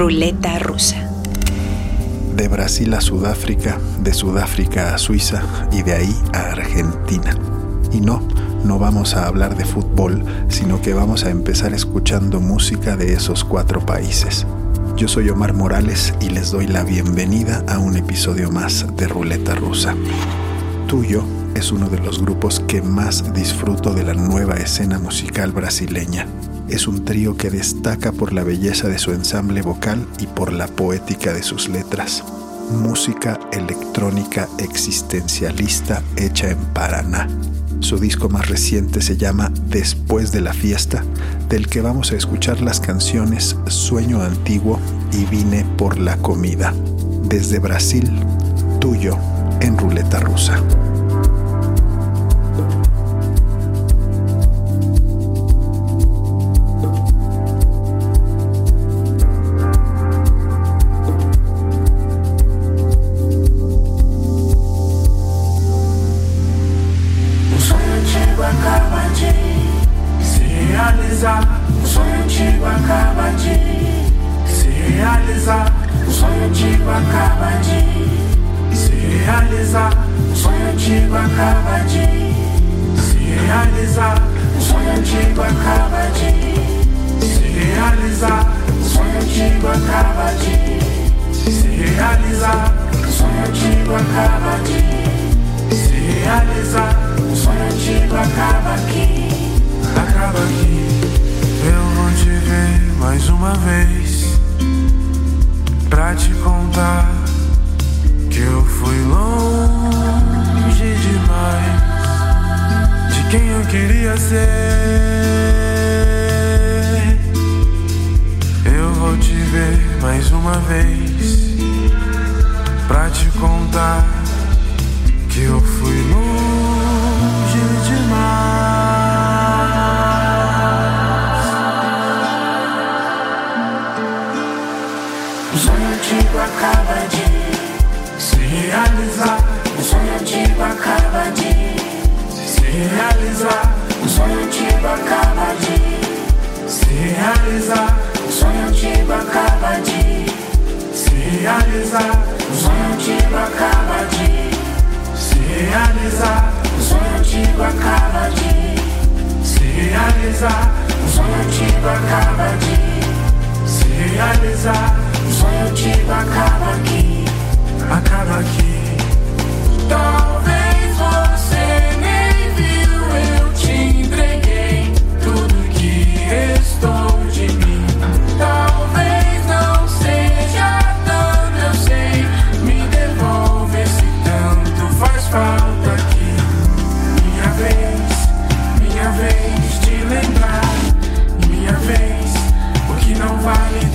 Ruleta rusa. De Brasil a Sudáfrica, de Sudáfrica a Suiza y de ahí a Argentina. Y no, no vamos a hablar de fútbol, sino que vamos a empezar escuchando música de esos cuatro países. Yo soy Omar Morales y les doy la bienvenida a un episodio más de Ruleta Rusa. Tuyo es uno de los grupos que más disfruto de la nueva escena musical brasileña es un trío que destaca por la belleza de su ensamble vocal y por la poética de sus letras. Música electrónica existencialista hecha en Paraná. Su disco más reciente se llama Después de la fiesta, del que vamos a escuchar las canciones Sueño Antiguo y Vine por la Comida. Desde Brasil, tuyo en Ruleta Rusa. realizar. O sonho antigo acaba aqui. Se realizar, o sonho antigo acaba aqui. Acaba aqui. Eu vou te ver mais uma vez. Pra te contar que eu fui longe demais de quem eu queria ser. Eu vou te ver mais uma vez contar que eu fui longe demais. O sonho antigo acaba de se realizar. O sonho antigo acaba de se realizar. O sonho antigo acaba de se realizar. O sonho antigo acaba de se realizar antigo acaba de se realizar. O sonho antigo acaba de se realizar. O sonho antigo acaba de se realizar. O sonho antigo acaba aqui, acaba aqui. Talvez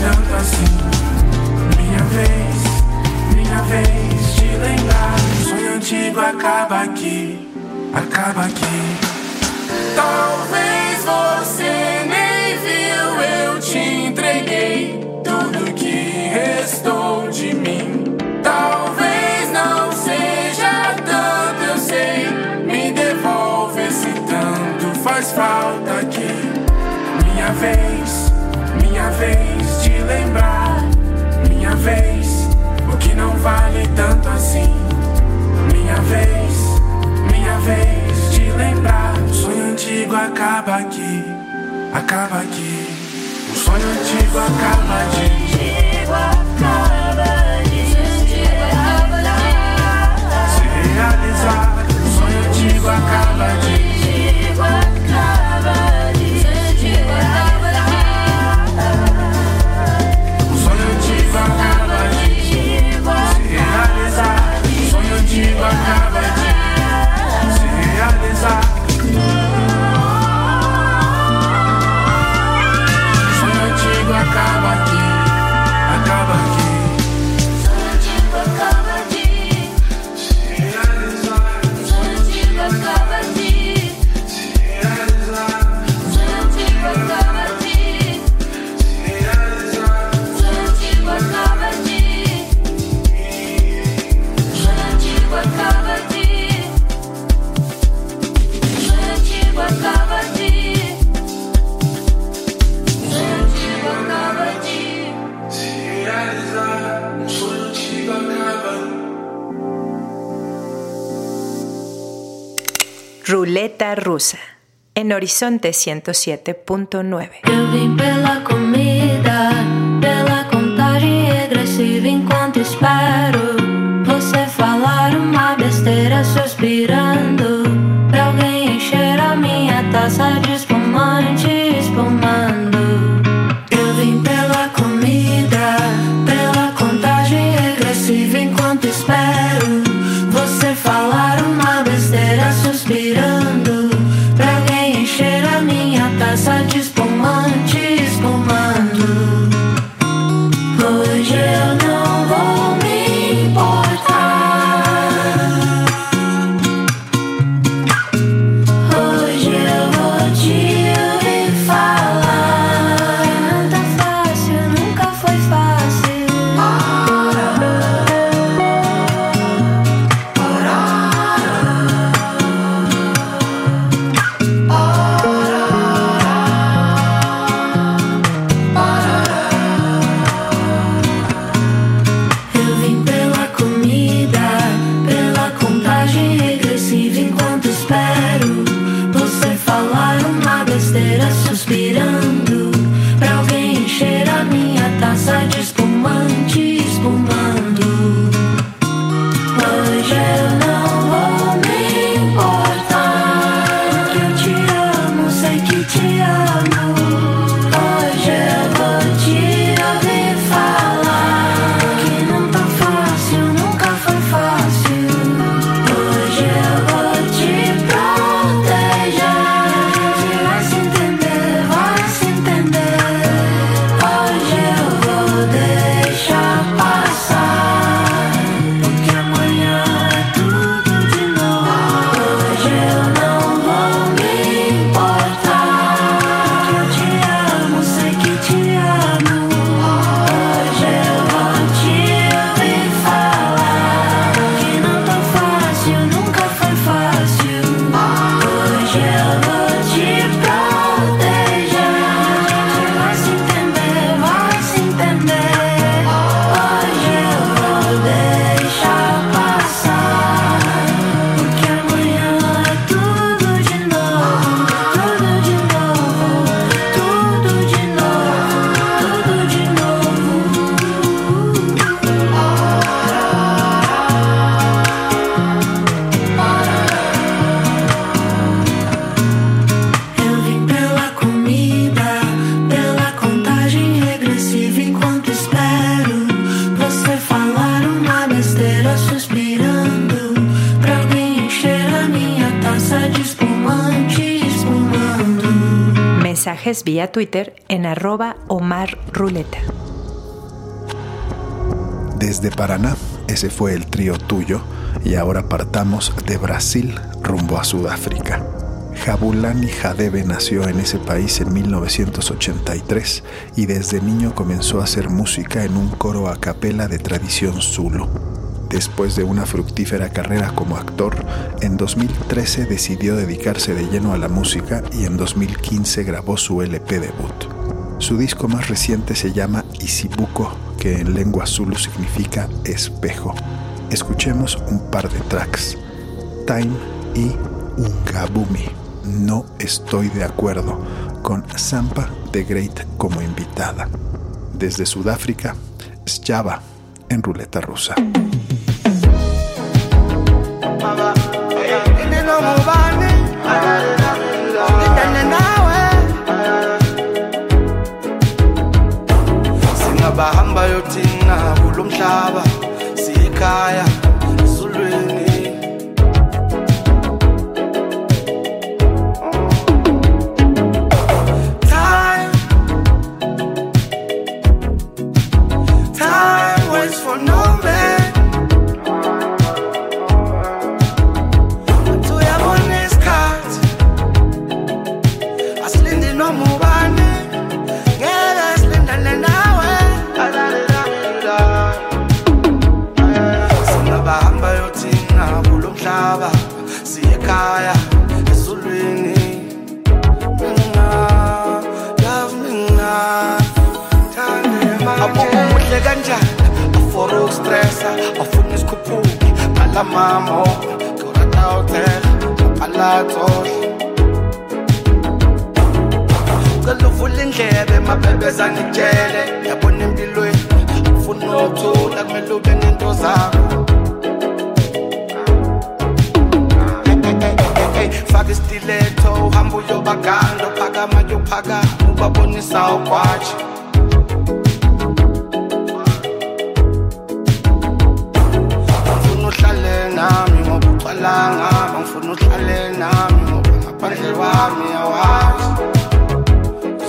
tanto assim. Minha vez, minha vez de lembrar. O sonho antigo acaba aqui, acaba aqui. Talvez você nem viu, eu te entreguei tudo que restou de mim. Talvez não seja tanto, eu sei. Me devolve esse tanto, faz falta. lembrar, minha vez, o que não vale tanto assim. Minha vez, minha vez de lembrar. O sonho antigo acaba aqui, acaba aqui. O sonho antigo acaba aqui. Se realizar, o sonho antigo acaba de Rusa en Horizonte 107.9. vía Twitter en arroba Desde Paraná, ese fue el trío tuyo y ahora partamos de Brasil rumbo a Sudáfrica. Jabulani Jadebe nació en ese país en 1983 y desde niño comenzó a hacer música en un coro a capela de tradición zulo. Después de una fructífera carrera como actor, en 2013 decidió dedicarse de lleno a la música y en 2015 grabó su LP debut. Su disco más reciente se llama Isibuko, que en lengua zulu significa espejo. Escuchemos un par de tracks, Time y Ungabumi. No estoy de acuerdo con Zampa de Great como invitada. Desde Sudáfrica, Sjava en Ruleta Rusa. bahamba yothina kulo uhamba uyobaganda uphakama yophakama ubabonisa ukwaji ngifuna uhlale nami ngoba ucwalanga ngifuna uhlale nami ngoba ngaphandle kwami awazi.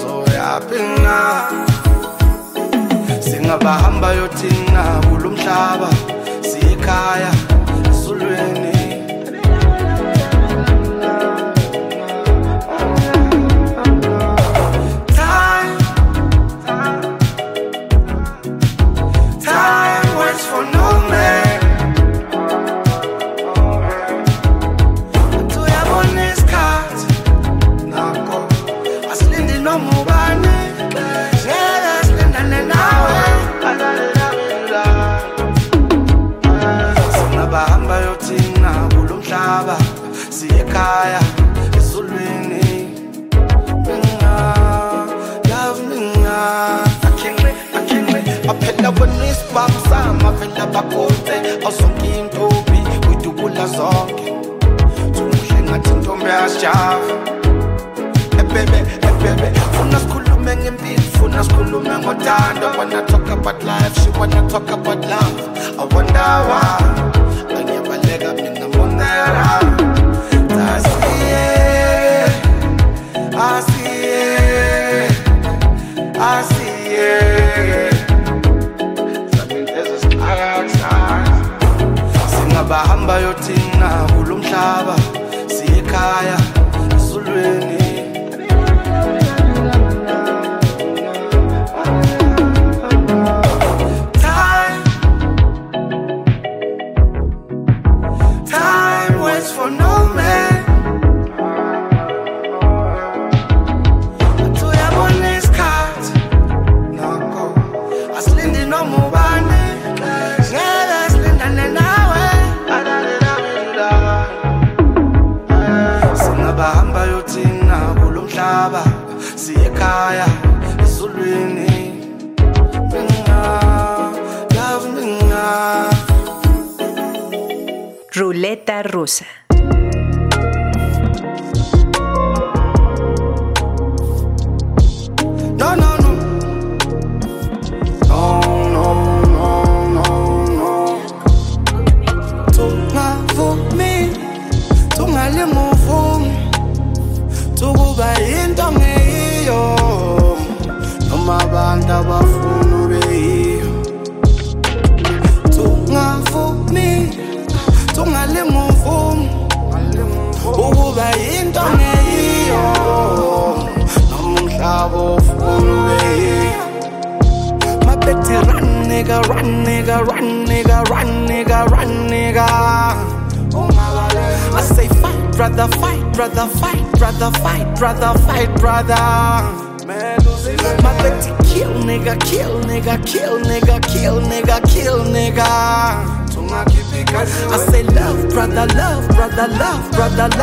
Zoyaphi na? Singabahamba yothina kulo mhlaba siyekhaya phela bakote awuzonke intombi uyidubula zonke. Tumuhle ngathi intombi yasijava ebebe ebebe funa sikhulume ngempilo funa sikhulume ngothando. Wanna talk about life she wanna talk about love. I wonder why angiyabaleka mina monera asiye asiye asiye kulo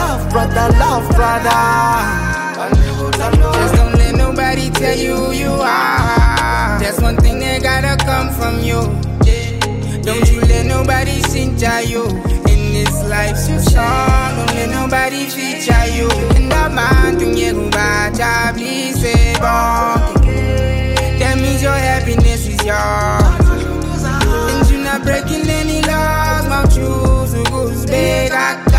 love, brother, love, brother. Just don't let nobody tell you who you are. That's one thing that gotta come from you. Don't you let nobody cincha you. In this life, so short, don't let nobody feature you. And the man please say That means your happiness is yours. Breaking any laws. My shoes, who goes big, I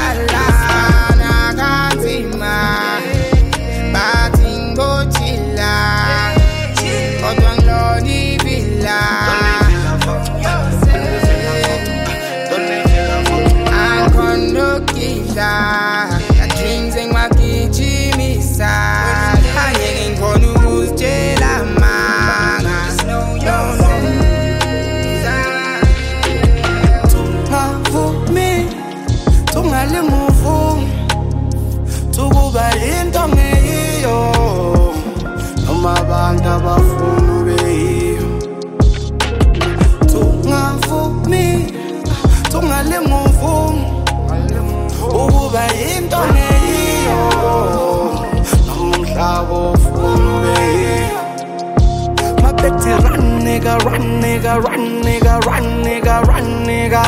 nigga, run, nigga, run, nigga, run, nigga, run, nigga.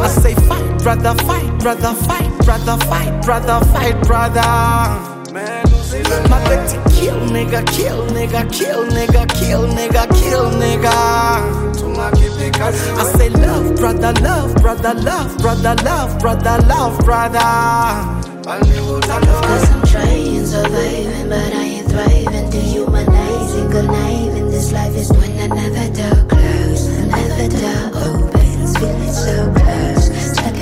I say fight, brother, fight, brother, fight, brother, fight, brother, fight, brother. My Betty kill, nigga, kill, nigga, kill, nigga, kill, nigga, kill, nigga. I say love, brother, love, brother, love, brother, love, brother, love, brother. Cause I'm trying, surviving, but I ain't thriving. Dehumanizing, conniving. Life is when so close,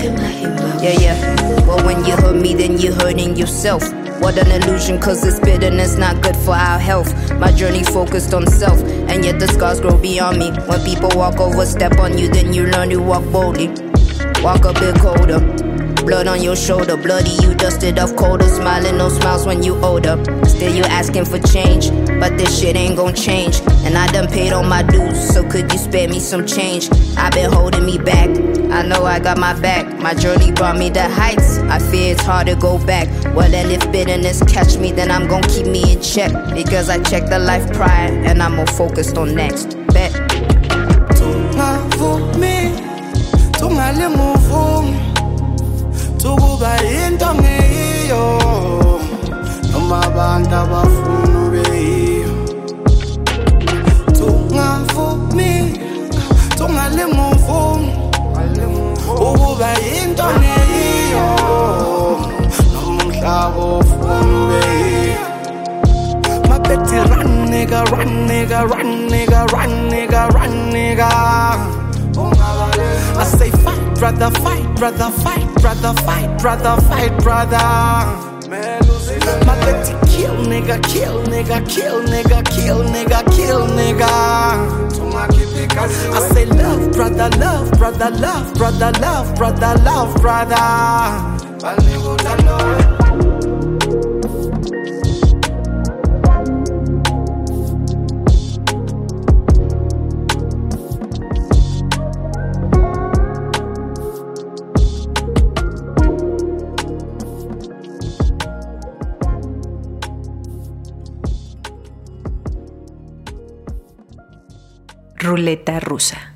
in my. Yeah, yeah. Well, when you hurt me, then you're hurting yourself. What an illusion, cause this bitterness not good for our health. My journey focused on self, and yet the scars grow beyond me. When people walk over, step on you, then you learn to walk boldly. Walk a bit colder. Blood on your shoulder, bloody you dusted off colder. Smiling, no smiles when you older. Still you asking for change, but this shit ain't gon' change. And I done paid all my dues, so could you spare me some change? i been holding me back. I know I got my back. My journey brought me to heights. I fear it's hard to go back. Well, then if bitterness catch me, then I'm gon' keep me in check. Because I checked the life prior, and I'm more focused on next. Bet. Tungavumi, tungalimuvumi, tukuba into ngeyiyo, noma abantu abafuna ube yiyo. Tungavumi, tungalimuvumi, ukuba into ngeyiyo, noma umhlaba ofuna ube yiyo. My Betty run, nigga, run, nigga, run, nigga, run, nigga, run, nigga. I say brother, fight, brother, fight, brother, fight, brother, fight, brother. My Betty kill, nigga, kill, nigga, kill, nigga, kill, nigga, kill, nigga. I say love, brother, love, brother, love, brother, love, brother, love, brother. Ruleta rusa.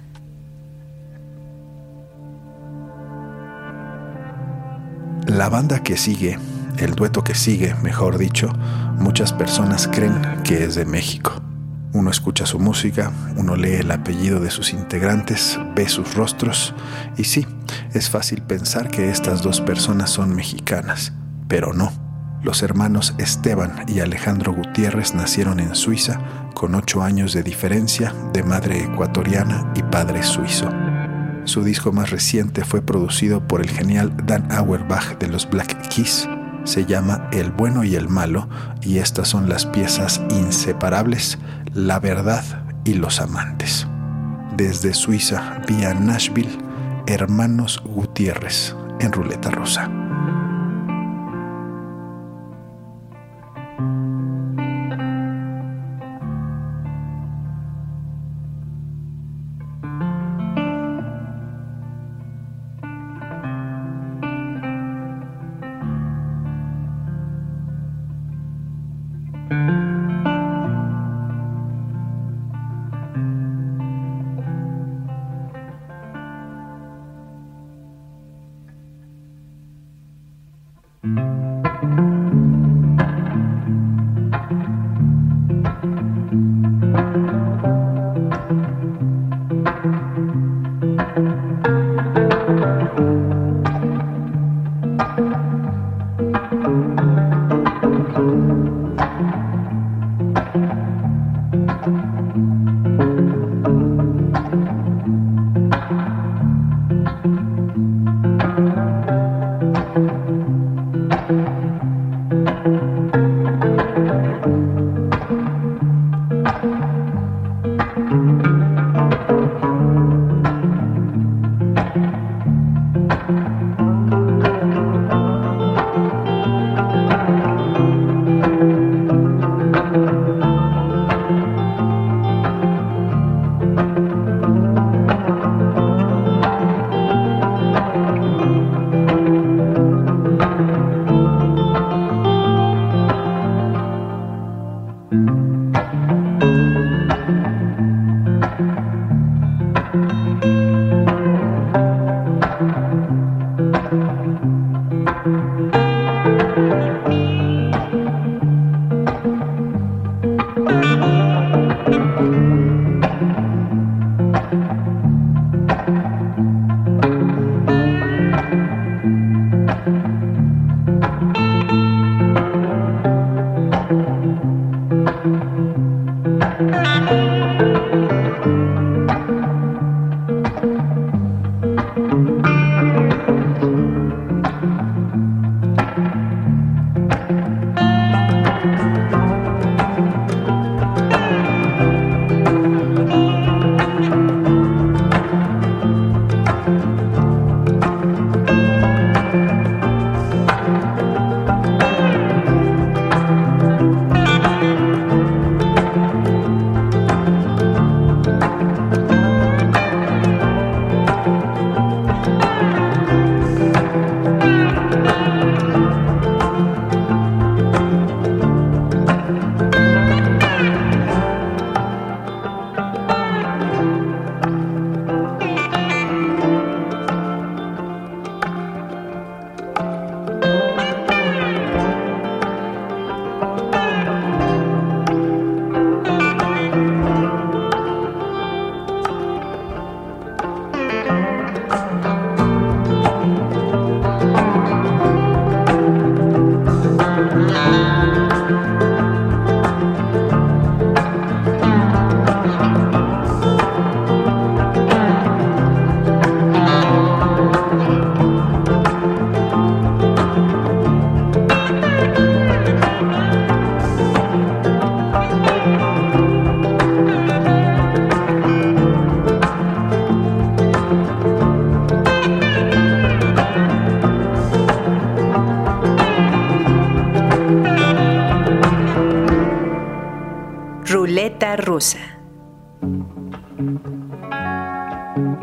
La banda que sigue, el dueto que sigue, mejor dicho, muchas personas creen que es de México. Uno escucha su música, uno lee el apellido de sus integrantes, ve sus rostros y sí, es fácil pensar que estas dos personas son mexicanas, pero no. Los hermanos Esteban y Alejandro Gutiérrez nacieron en Suiza con ocho años de diferencia de madre ecuatoriana y padre suizo. Su disco más reciente fue producido por el genial Dan Auerbach de los Black Keys. Se llama El bueno y el malo y estas son las piezas inseparables, La verdad y los amantes. Desde Suiza vía Nashville, Hermanos Gutiérrez en Ruleta Rosa.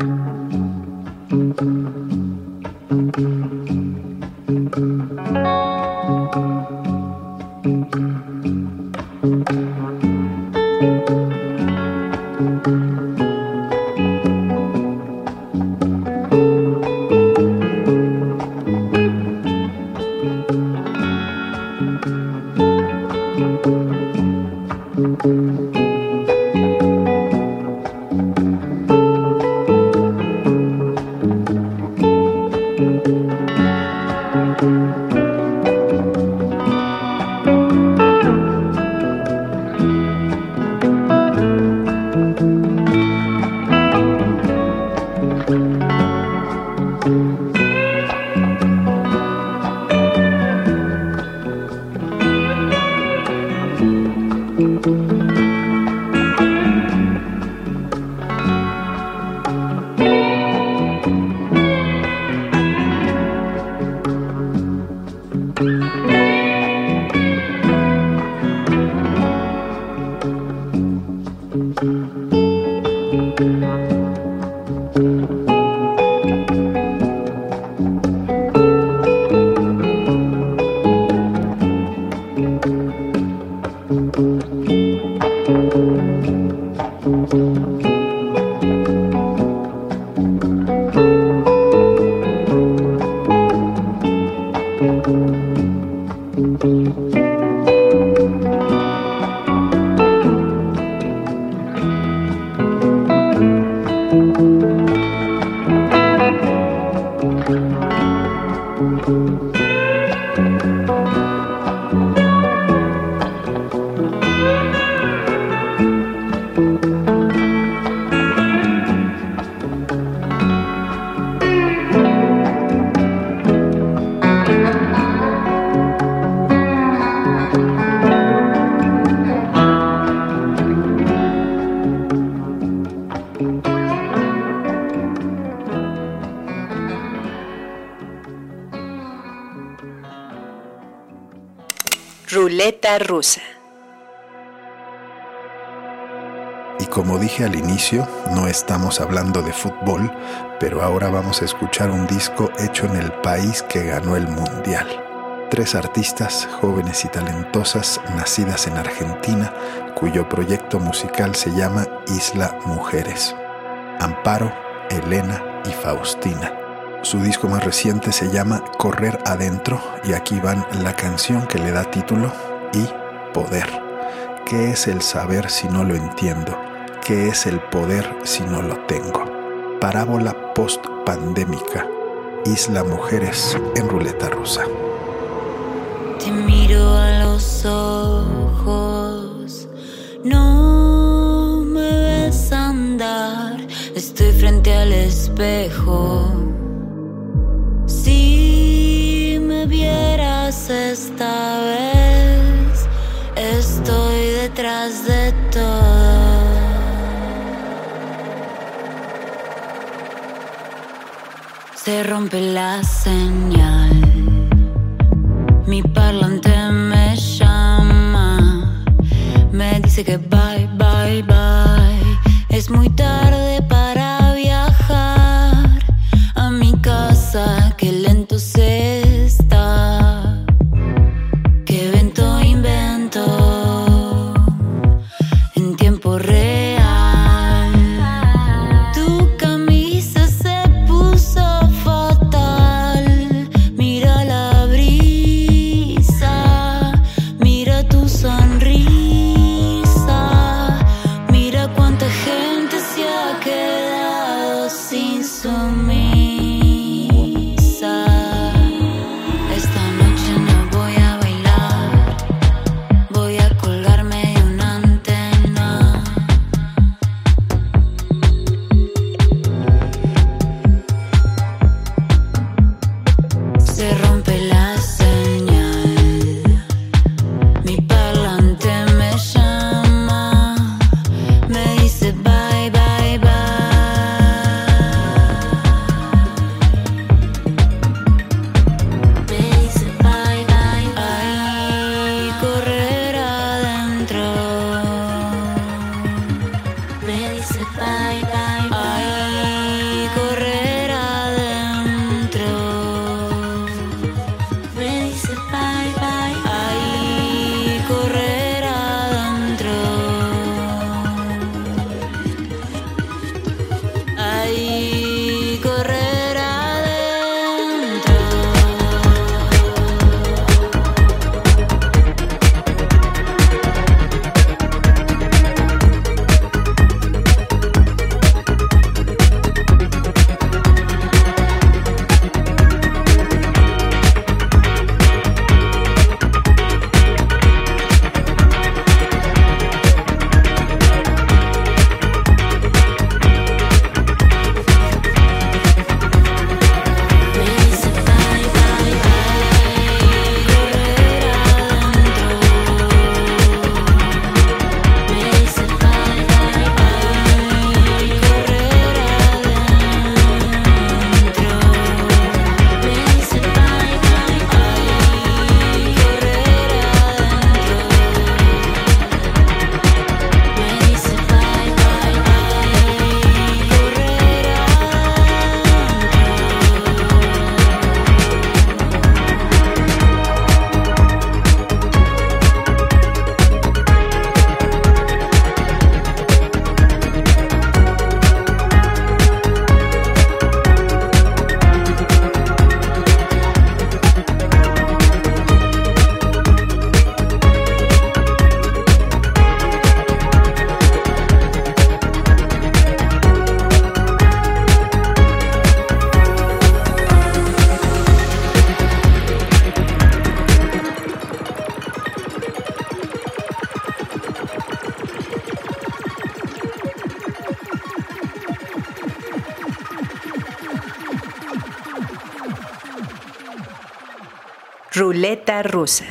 Thank you. Rusa. Y como dije al inicio, no estamos hablando de fútbol, pero ahora vamos a escuchar un disco hecho en el país que ganó el Mundial. Tres artistas jóvenes y talentosas nacidas en Argentina, cuyo proyecto musical se llama Isla Mujeres. Amparo, Elena y Faustina. Su disco más reciente se llama Correr Adentro y aquí van la canción que le da título y Poder. ¿Qué es el saber si no lo entiendo? ¿Qué es el poder si no lo tengo? Parábola post-pandémica. Isla Mujeres en Ruleta Rusa. Te miro a los ojos, no me ves andar, estoy frente al espejo. Si me vieras esta vez, detrás de todo. Se rompe la señal. Mi parlante me llama, me dice que bye, bye, bye. Es muy tarde Ruleta rusa.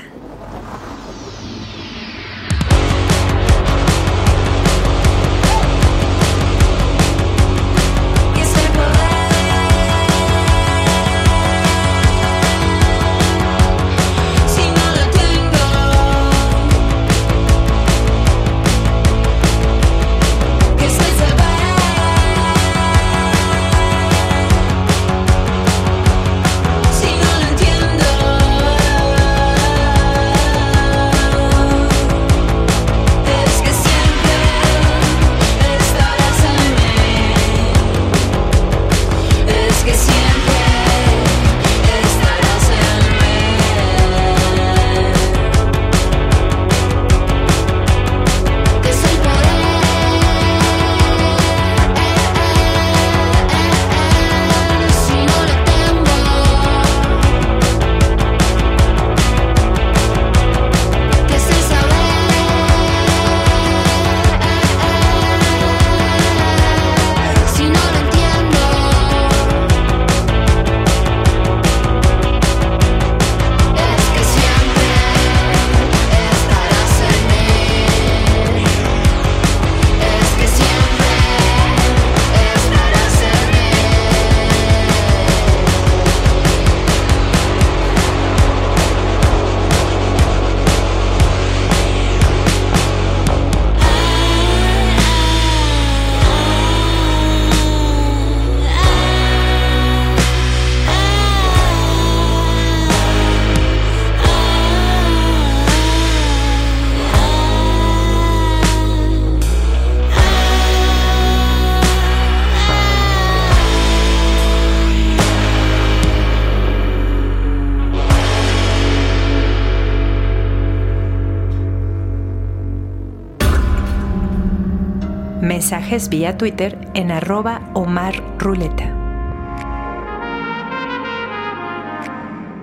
Vía Twitter en arroba Omar Ruleta.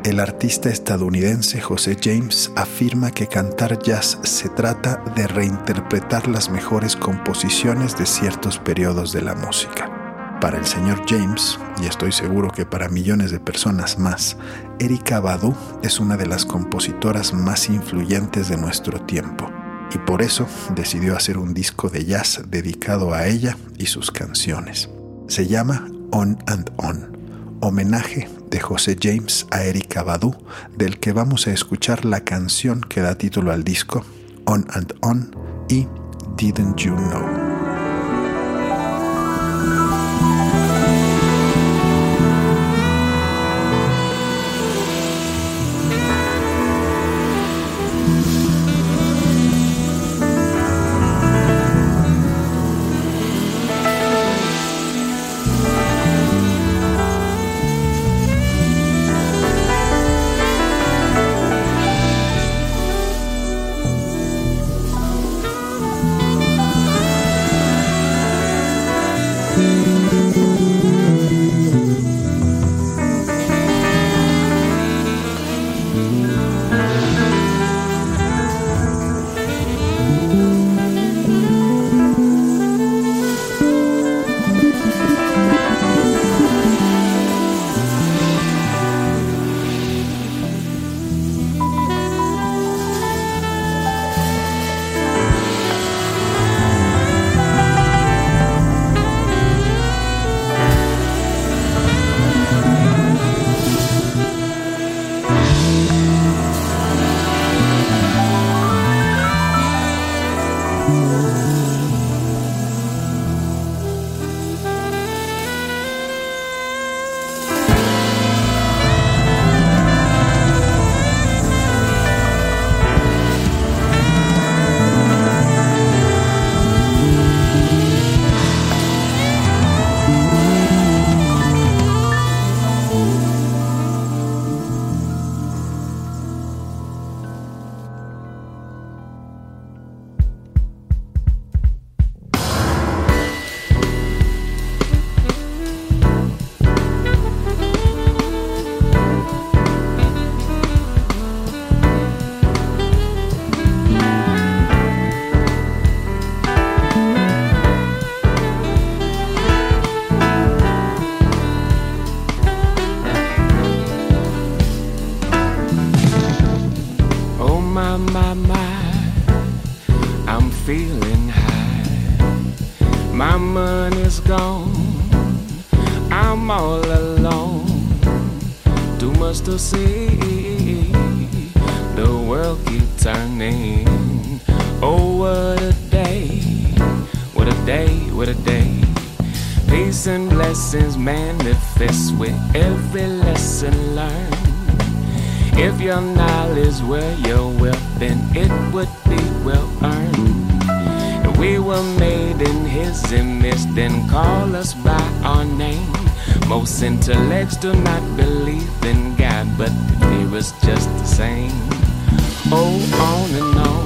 El artista estadounidense José James afirma que cantar jazz se trata de reinterpretar las mejores composiciones de ciertos periodos de la música. Para el señor James, y estoy seguro que para millones de personas más, Erika Badu es una de las compositoras más influyentes de nuestro tiempo, y por eso decidió hacer un disco de jazz dedicado a ella y sus canciones. Se llama On and On, homenaje de José James a Erika Badu, del que vamos a escuchar la canción que da título al disco, On and On y Didn't You Know. My money's gone. I'm all alone. Too much to see. The world keep turning. Oh, what a day. What a day. What a day. Peace and blessings manifest with every lesson learned. If your knowledge were your wealth, then it would be well earned. We were made in his image, then call us by our name. Most intellects do not believe in God, but fear is just the same. Oh, on and on,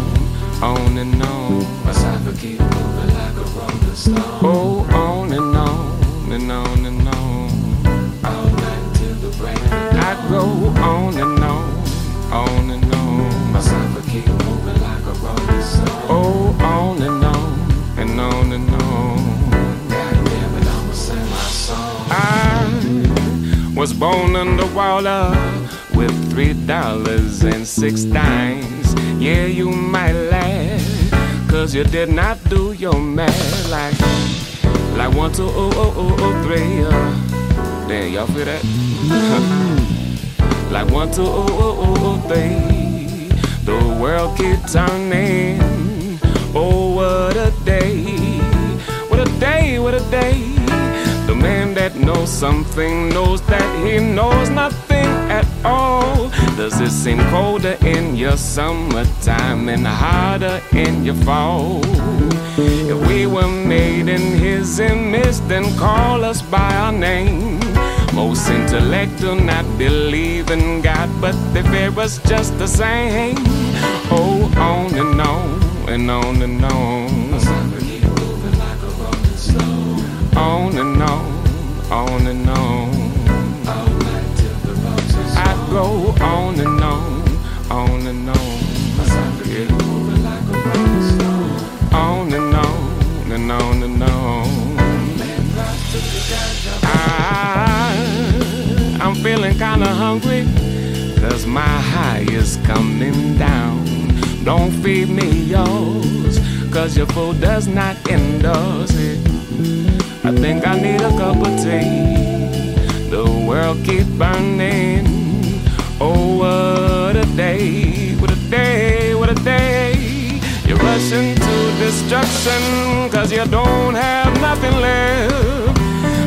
on and on. My cypher keep moving like a rolling stone. Oh, on and on, and on and on. All night till the break. I go on and on, on and on. My cypher keep moving like a rolling stone. Oh, on and on, was born underwater with three dollars and six dimes. Yeah, you might laugh, cause you did not do your math like, like one, two, oh, oh, oh, oh, three. Uh, there, y'all feel that? like one, two, oh, oh, oh, oh, three. The world keep turning. Oh, what a day. What a day, what a day. Knows something knows that he knows nothing at all. Does it seem colder in your summertime and harder in your fall? If we were made in his image, then call us by our name. Most intellect do not believe in God, but they fear us just the same. Oh, on and on and on and on. On and on, on and on. I go on and on, on and on. Yeah. On and on and on and on. I, I'm feeling kinda hungry, cause my high is coming down. Don't feed me yours, cause your food does not endorse it. I think I need a cup of tea. The world keep burning. Oh, what a day, what a day, what a day. You're rushing to destruction, cause you don't have nothing left.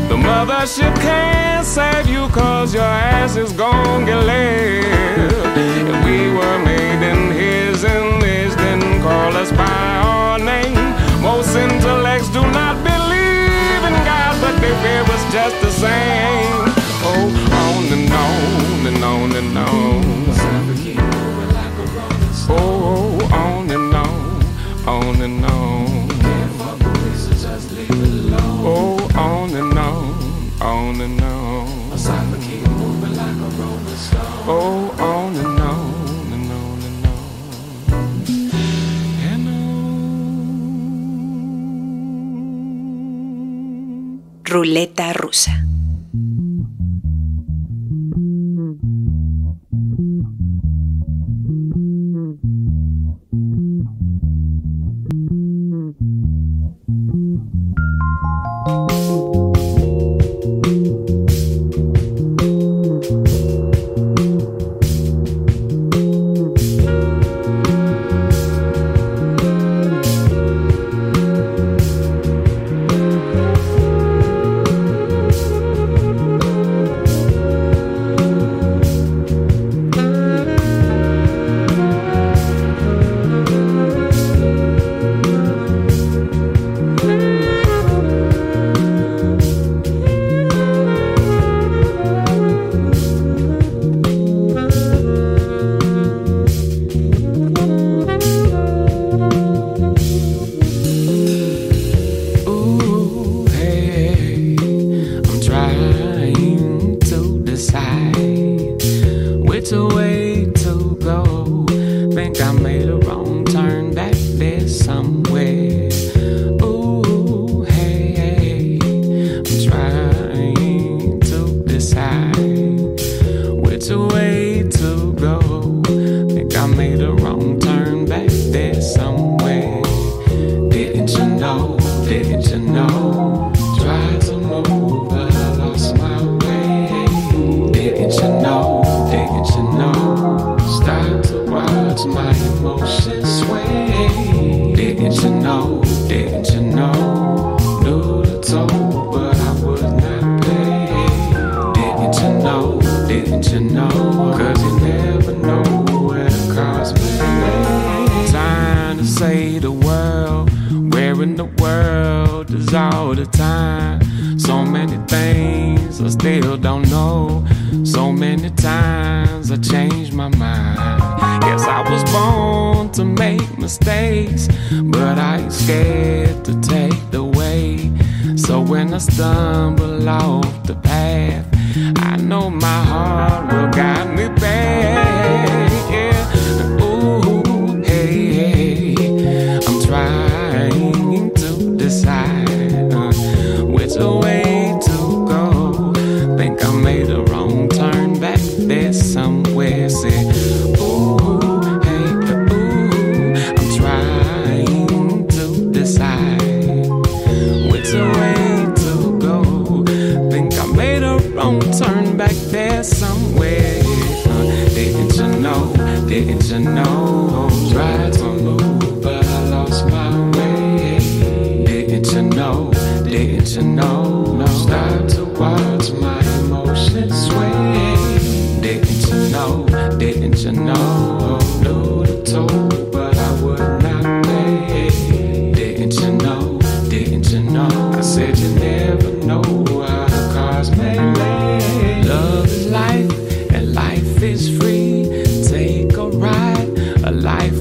The mothership can't save you, cause your ass is gon' get left. If we were made in his image, then call us by our name. Most intellects do not believe But they just the same. Oh, on and on and on and on. Oh, on and on, on and on. Oh, on and on, on and on. Oh, on and on Ruleta rusa. watch my emotions sway. Didn't you know? Didn't you know? Knew the toll, but I would not pay. Didn't you know? Didn't you know? Cause you never know where the cause me. Time to say the world. Where in the world is all the time? So many things I still don't know. So many times I changed my mind. Yes, I was born to make mistakes, but I ain't scared to take the way. So when I stumble off the path, I know my heart will guide me back.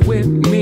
With me.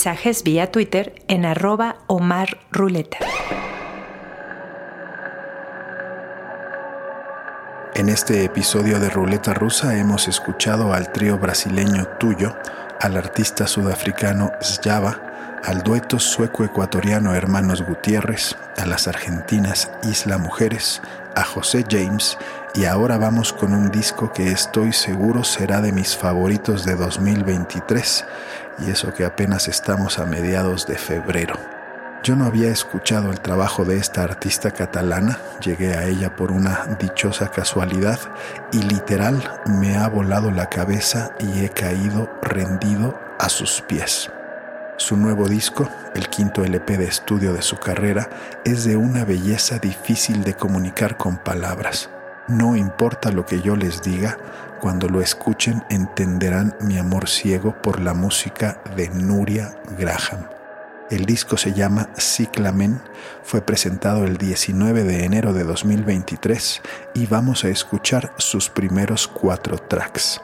Mensajes vía Twitter en arroba. En este episodio de Ruleta Rusa hemos escuchado al trío brasileño Tuyo, al artista sudafricano Sjava, al dueto sueco-ecuatoriano Hermanos Gutiérrez, a las argentinas Isla Mujeres, a José James y ahora vamos con un disco que estoy seguro será de mis favoritos de 2023 y eso que apenas estamos a mediados de febrero. Yo no había escuchado el trabajo de esta artista catalana, llegué a ella por una dichosa casualidad y literal me ha volado la cabeza y he caído rendido a sus pies. Su nuevo disco, el quinto LP de estudio de su carrera, es de una belleza difícil de comunicar con palabras. No importa lo que yo les diga, cuando lo escuchen entenderán mi amor ciego por la música de Nuria Graham. El disco se llama Ciclamen, fue presentado el 19 de enero de 2023 y vamos a escuchar sus primeros cuatro tracks.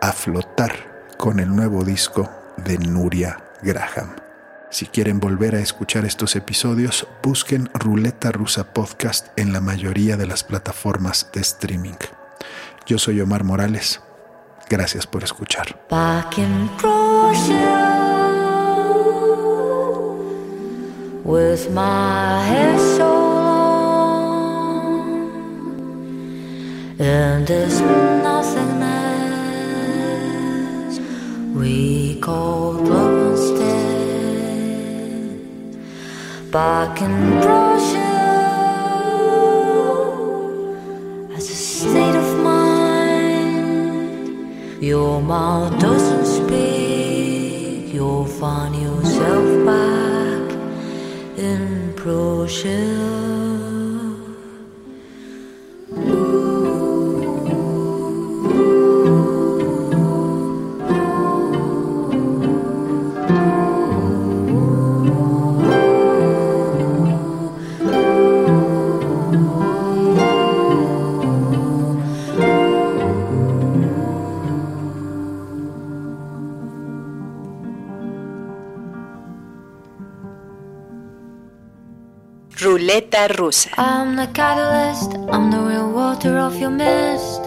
A flotar con el nuevo disco de Nuria Graham. Si quieren volver a escuchar estos episodios, busquen Ruleta Rusa Podcast en la mayoría de las plataformas de streaming. Yo soy Omar Morales. Gracias por escuchar. Back in brochure as a state of mind. Your mouth doesn't speak, you'll find yourself back in brochure. Rusa. I'm the catalyst, I'm the real water of your mist.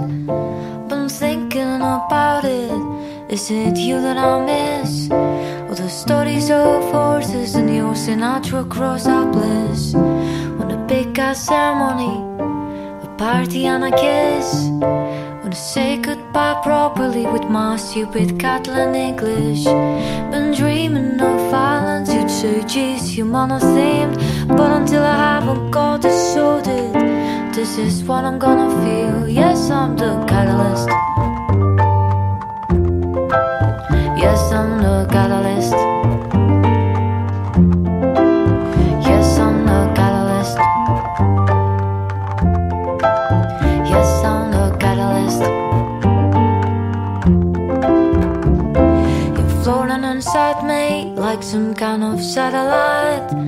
Been thinking about it. Is it you that I miss? Or the stories of horses and your Sinatra cross our bliss? When a big ass ceremony, a party and a kiss. I say goodbye properly with my stupid Catalan English. Been dreaming of violence, you'd say, geez, you monothemed. But until I haven't got it sorted, this is what I'm gonna feel. Yes, I'm the catalyst. Yes, I'm the catalyst. Yes, I'm the catalyst. Yes, I'm the catalyst. You're floating inside me like some kind of satellite.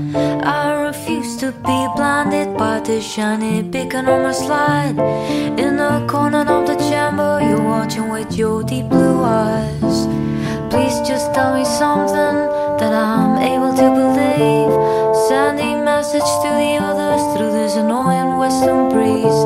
To be blinded by the shiny beacon on my slide. In the corner of the chamber, you're watching with your deep blue eyes. Please just tell me something that I'm able to believe. Sending message to the others through this annoying western breeze.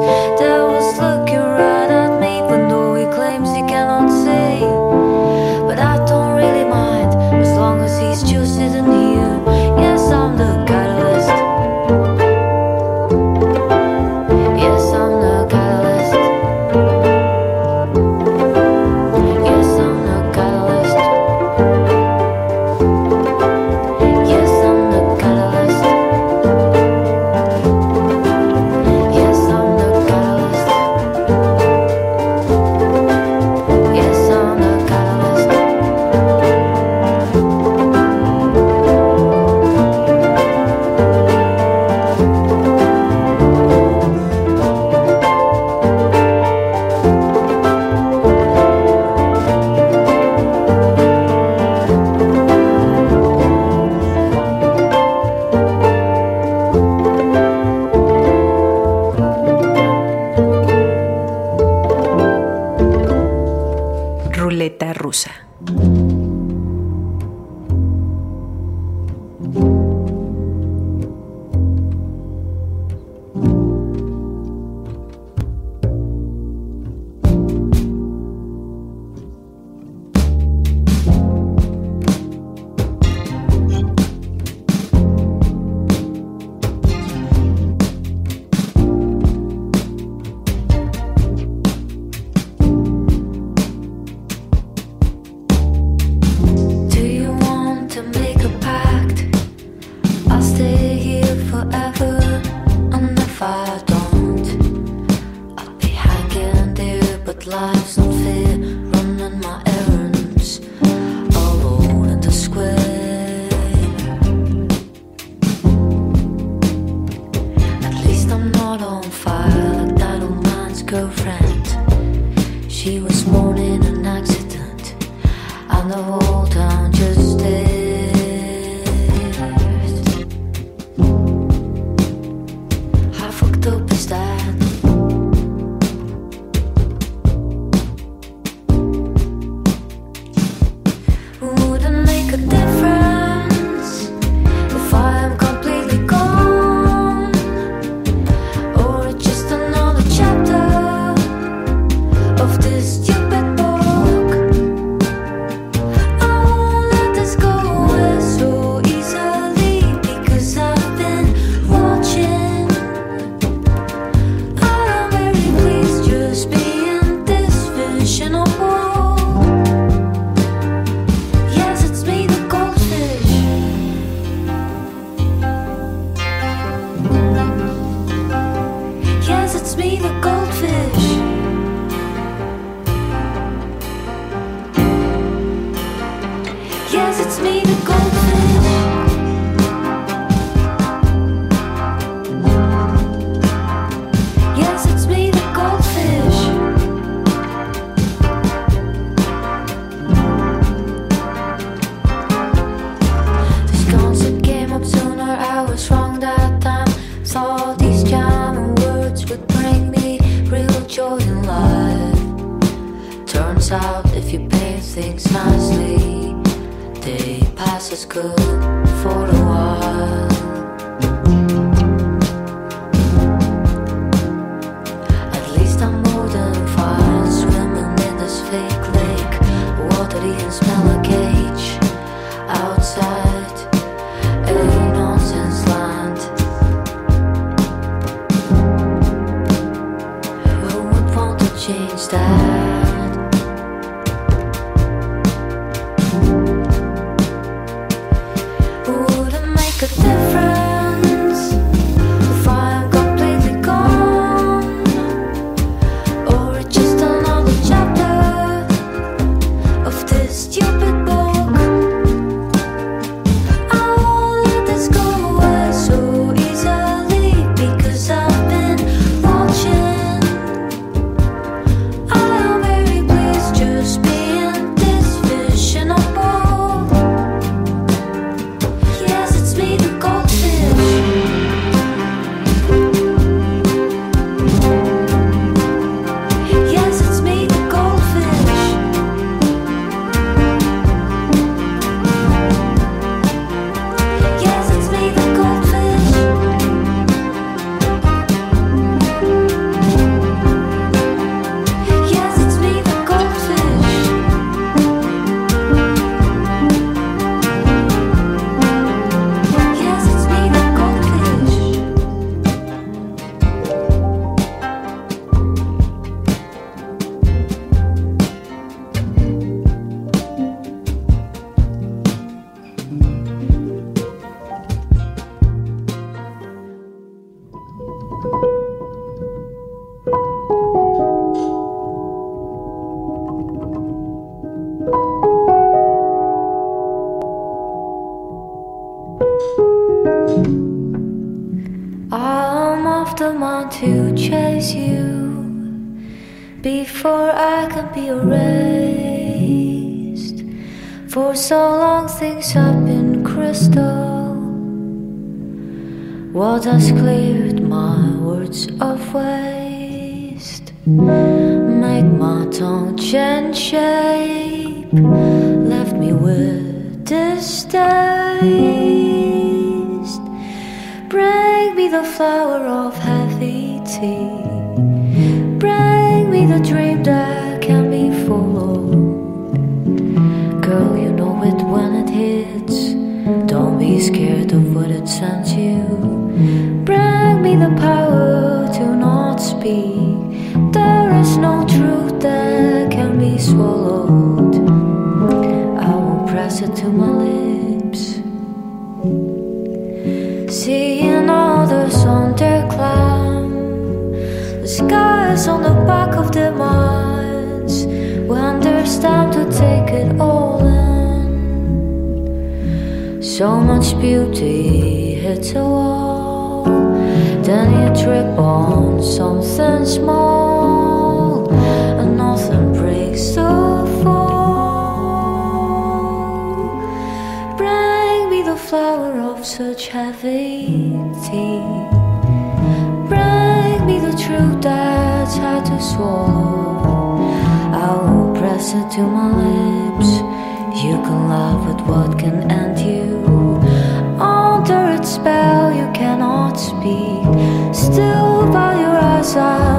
dust cleared my words of waste. Make my tongue change shape. So much beauty hits a wall. Then you trip on something small, and nothing breaks the fall. Bring me the flower of such heavy tea. Bring me the truth that's hard to swallow. I will press it to my lips but what can end you? Under its spell, you cannot speak. Still, by your eyes, I.